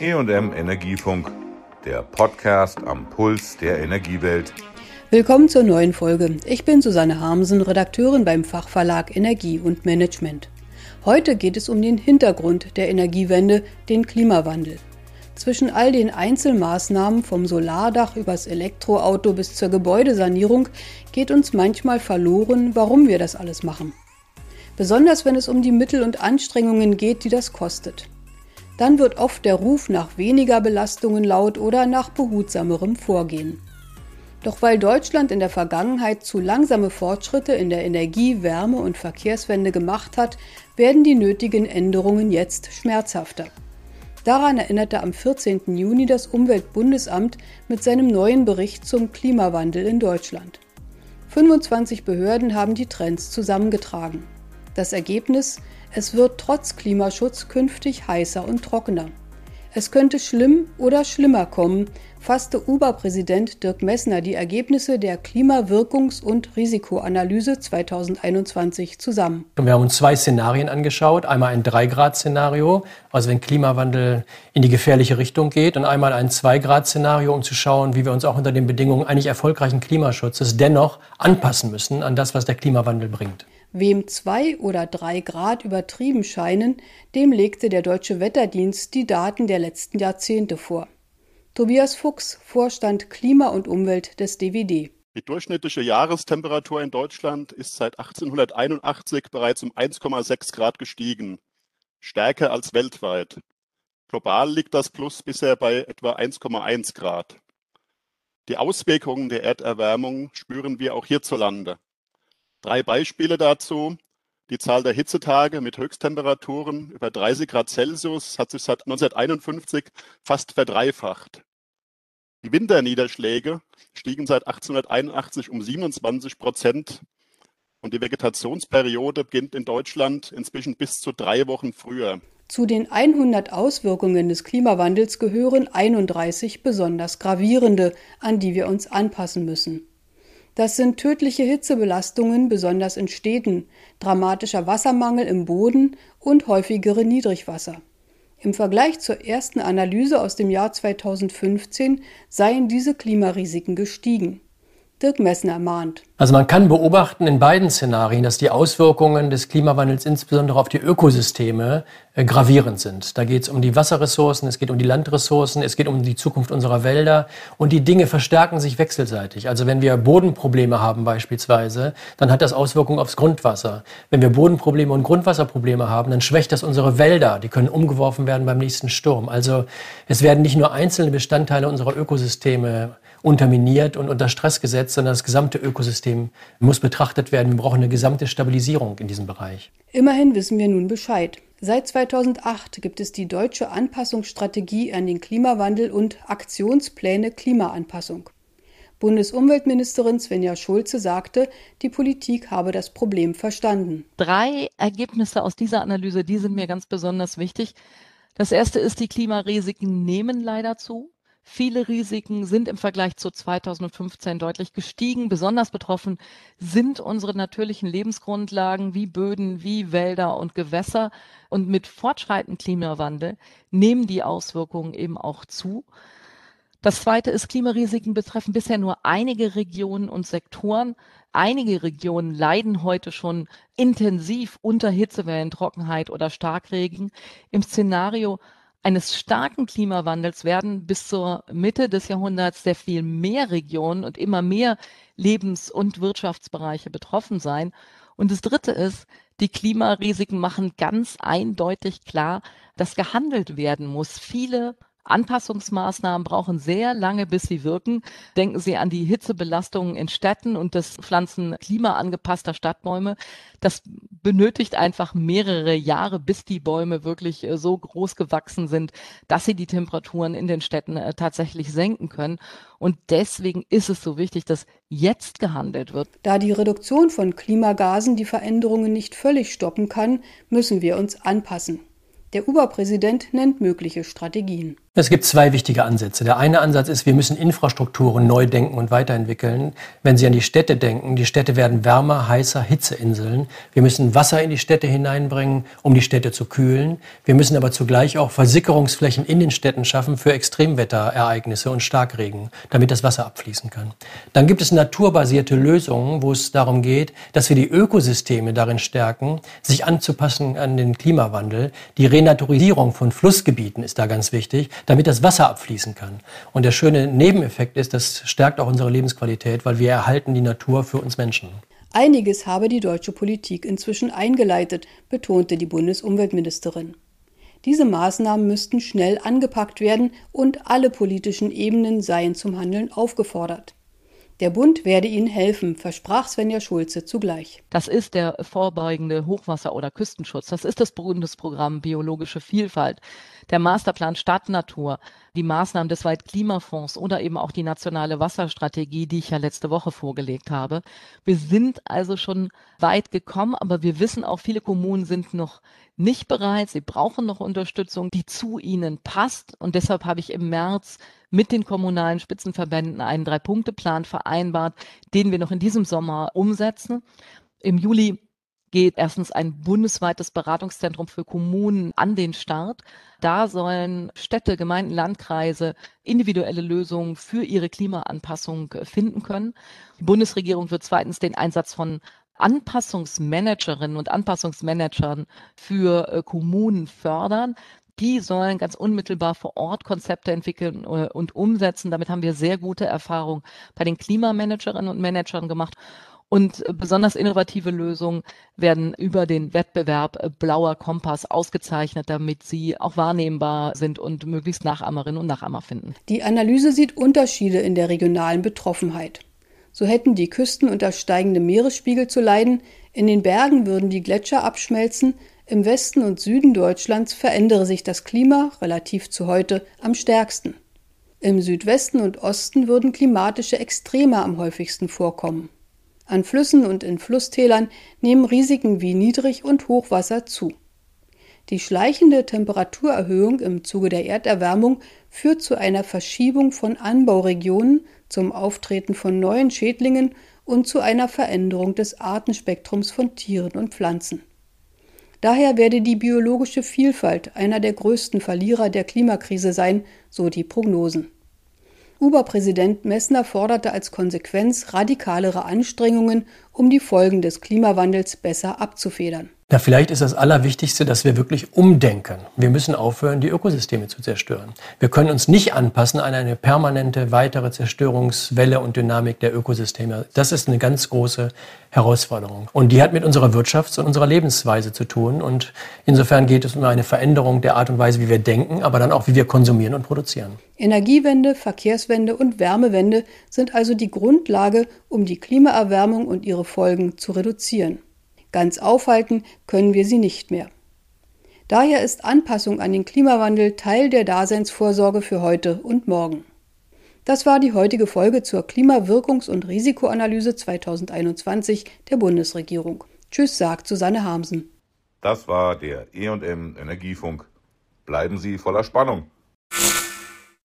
EM Energiefunk, der Podcast am Puls der Energiewelt. Willkommen zur neuen Folge. Ich bin Susanne Harmsen, Redakteurin beim Fachverlag Energie und Management. Heute geht es um den Hintergrund der Energiewende, den Klimawandel. Zwischen all den Einzelmaßnahmen vom Solardach übers Elektroauto bis zur Gebäudesanierung geht uns manchmal verloren, warum wir das alles machen. Besonders wenn es um die Mittel und Anstrengungen geht, die das kostet dann wird oft der Ruf nach weniger Belastungen laut oder nach behutsamerem Vorgehen. Doch weil Deutschland in der Vergangenheit zu langsame Fortschritte in der Energie-, Wärme- und Verkehrswende gemacht hat, werden die nötigen Änderungen jetzt schmerzhafter. Daran erinnerte am 14. Juni das Umweltbundesamt mit seinem neuen Bericht zum Klimawandel in Deutschland. 25 Behörden haben die Trends zusammengetragen. Das Ergebnis es wird trotz Klimaschutz künftig heißer und trockener. Es könnte schlimm oder schlimmer kommen, fasste Uber-Präsident Dirk Messner die Ergebnisse der Klimawirkungs- und Risikoanalyse 2021 zusammen. Wir haben uns zwei Szenarien angeschaut. Einmal ein 3-Grad-Szenario, also wenn Klimawandel in die gefährliche Richtung geht, und einmal ein 2-Grad-Szenario, um zu schauen, wie wir uns auch unter den Bedingungen eigentlich erfolgreichen Klimaschutzes dennoch anpassen müssen an das, was der Klimawandel bringt. Wem zwei oder drei Grad übertrieben scheinen, dem legte der Deutsche Wetterdienst die Daten der letzten Jahrzehnte vor. Tobias Fuchs, Vorstand Klima und Umwelt des DWD. Die durchschnittliche Jahrestemperatur in Deutschland ist seit 1881 bereits um 1,6 Grad gestiegen, stärker als weltweit. Global liegt das Plus bisher bei etwa 1,1 Grad. Die Auswirkungen der Erderwärmung spüren wir auch hierzulande. Drei Beispiele dazu. Die Zahl der Hitzetage mit Höchsttemperaturen über 30 Grad Celsius hat sich seit 1951 fast verdreifacht. Die Winterniederschläge stiegen seit 1881 um 27 Prozent und die Vegetationsperiode beginnt in Deutschland inzwischen bis zu drei Wochen früher. Zu den 100 Auswirkungen des Klimawandels gehören 31 besonders gravierende, an die wir uns anpassen müssen. Das sind tödliche Hitzebelastungen, besonders in Städten, dramatischer Wassermangel im Boden und häufigere Niedrigwasser. Im Vergleich zur ersten Analyse aus dem Jahr 2015 seien diese Klimarisiken gestiegen. Dirk Messner mahnt. Also man kann beobachten in beiden Szenarien, dass die Auswirkungen des Klimawandels insbesondere auf die Ökosysteme äh, gravierend sind. Da geht es um die Wasserressourcen, es geht um die Landressourcen, es geht um die Zukunft unserer Wälder und die Dinge verstärken sich wechselseitig. Also wenn wir Bodenprobleme haben beispielsweise, dann hat das Auswirkungen aufs Grundwasser. Wenn wir Bodenprobleme und Grundwasserprobleme haben, dann schwächt das unsere Wälder. Die können umgeworfen werden beim nächsten Sturm. Also es werden nicht nur einzelne Bestandteile unserer Ökosysteme unterminiert und unter Stress gesetzt, sondern das gesamte Ökosystem muss betrachtet werden. Wir brauchen eine gesamte Stabilisierung in diesem Bereich. Immerhin wissen wir nun Bescheid. Seit 2008 gibt es die deutsche Anpassungsstrategie an den Klimawandel und Aktionspläne Klimaanpassung. Bundesumweltministerin Svenja Schulze sagte, die Politik habe das Problem verstanden. Drei Ergebnisse aus dieser Analyse, die sind mir ganz besonders wichtig. Das erste ist, die Klimarisiken nehmen leider zu. Viele Risiken sind im Vergleich zu 2015 deutlich gestiegen. Besonders betroffen sind unsere natürlichen Lebensgrundlagen wie Böden, wie Wälder und Gewässer. Und mit fortschreitendem Klimawandel nehmen die Auswirkungen eben auch zu. Das zweite ist, Klimarisiken betreffen bisher nur einige Regionen und Sektoren. Einige Regionen leiden heute schon intensiv unter Hitzewellen, Trockenheit oder Starkregen. Im Szenario eines starken Klimawandels werden bis zur Mitte des Jahrhunderts sehr viel mehr Regionen und immer mehr Lebens- und Wirtschaftsbereiche betroffen sein. Und das Dritte ist, die Klimarisiken machen ganz eindeutig klar, dass gehandelt werden muss. Viele Anpassungsmaßnahmen brauchen sehr lange, bis sie wirken. Denken Sie an die Hitzebelastungen in Städten und das Pflanzen klimaangepasster Stadtbäume. Das benötigt einfach mehrere Jahre, bis die Bäume wirklich äh, so groß gewachsen sind, dass sie die Temperaturen in den Städten äh, tatsächlich senken können. Und deswegen ist es so wichtig, dass jetzt gehandelt wird. Da die Reduktion von Klimagasen die Veränderungen nicht völlig stoppen kann, müssen wir uns anpassen. Der Uber-Präsident nennt mögliche Strategien. Es gibt zwei wichtige Ansätze. Der eine Ansatz ist, wir müssen Infrastrukturen neu denken und weiterentwickeln. Wenn Sie an die Städte denken, die Städte werden wärmer, heißer, Hitzeinseln. Wir müssen Wasser in die Städte hineinbringen, um die Städte zu kühlen. Wir müssen aber zugleich auch Versickerungsflächen in den Städten schaffen für Extremwetterereignisse und Starkregen, damit das Wasser abfließen kann. Dann gibt es naturbasierte Lösungen, wo es darum geht, dass wir die Ökosysteme darin stärken, sich anzupassen an den Klimawandel. Die Renaturisierung von Flussgebieten ist da ganz wichtig damit das Wasser abfließen kann. Und der schöne Nebeneffekt ist, das stärkt auch unsere Lebensqualität, weil wir erhalten die Natur für uns Menschen. Einiges habe die deutsche Politik inzwischen eingeleitet, betonte die Bundesumweltministerin. Diese Maßnahmen müssten schnell angepackt werden und alle politischen Ebenen seien zum Handeln aufgefordert. Der Bund werde ihnen helfen, versprach Svenja Schulze zugleich. Das ist der vorbeugende Hochwasser- oder Küstenschutz. Das ist das Bundesprogramm Biologische Vielfalt, der Masterplan Stadtnatur, die Maßnahmen des Weltklimafonds oder eben auch die nationale Wasserstrategie, die ich ja letzte Woche vorgelegt habe. Wir sind also schon weit gekommen, aber wir wissen auch, viele Kommunen sind noch nicht bereit. Sie brauchen noch Unterstützung, die zu ihnen passt. Und deshalb habe ich im März mit den kommunalen Spitzenverbänden einen Drei-Punkte-Plan vereinbart, den wir noch in diesem Sommer umsetzen. Im Juli geht erstens ein bundesweites Beratungszentrum für Kommunen an den Start. Da sollen Städte, Gemeinden, Landkreise individuelle Lösungen für ihre Klimaanpassung finden können. Die Bundesregierung wird zweitens den Einsatz von Anpassungsmanagerinnen und Anpassungsmanagern für äh, Kommunen fördern. Die sollen ganz unmittelbar vor Ort Konzepte entwickeln äh, und umsetzen. Damit haben wir sehr gute Erfahrungen bei den Klimamanagerinnen und Managern gemacht. Und besonders innovative Lösungen werden über den Wettbewerb Blauer Kompass ausgezeichnet, damit sie auch wahrnehmbar sind und möglichst Nachahmerinnen und Nachahmer finden. Die Analyse sieht Unterschiede in der regionalen Betroffenheit. So hätten die Küsten unter steigendem Meeresspiegel zu leiden, in den Bergen würden die Gletscher abschmelzen, im Westen und Süden Deutschlands verändere sich das Klima relativ zu heute am stärksten. Im Südwesten und Osten würden klimatische Extreme am häufigsten vorkommen. An Flüssen und in Flusstälern nehmen Risiken wie Niedrig- und Hochwasser zu. Die schleichende Temperaturerhöhung im Zuge der Erderwärmung führt zu einer Verschiebung von Anbauregionen, zum Auftreten von neuen Schädlingen und zu einer Veränderung des Artenspektrums von Tieren und Pflanzen. Daher werde die biologische Vielfalt einer der größten Verlierer der Klimakrise sein, so die Prognosen. Uber-Präsident Messner forderte als Konsequenz radikalere Anstrengungen, um die Folgen des Klimawandels besser abzufedern. Na, vielleicht ist das Allerwichtigste, dass wir wirklich umdenken. Wir müssen aufhören, die Ökosysteme zu zerstören. Wir können uns nicht anpassen an eine permanente weitere Zerstörungswelle und Dynamik der Ökosysteme. Das ist eine ganz große Herausforderung. Und die hat mit unserer Wirtschafts- und unserer Lebensweise zu tun. Und insofern geht es um eine Veränderung der Art und Weise, wie wir denken, aber dann auch, wie wir konsumieren und produzieren. Energiewende, Verkehrswende und Wärmewende sind also die Grundlage, um die Klimaerwärmung und ihre Folgen zu reduzieren. Ganz aufhalten können wir sie nicht mehr. Daher ist Anpassung an den Klimawandel Teil der Daseinsvorsorge für heute und morgen. Das war die heutige Folge zur Klimawirkungs- und Risikoanalyse 2021 der Bundesregierung. Tschüss, sagt Susanne Hamsen. Das war der EM Energiefunk. Bleiben Sie voller Spannung.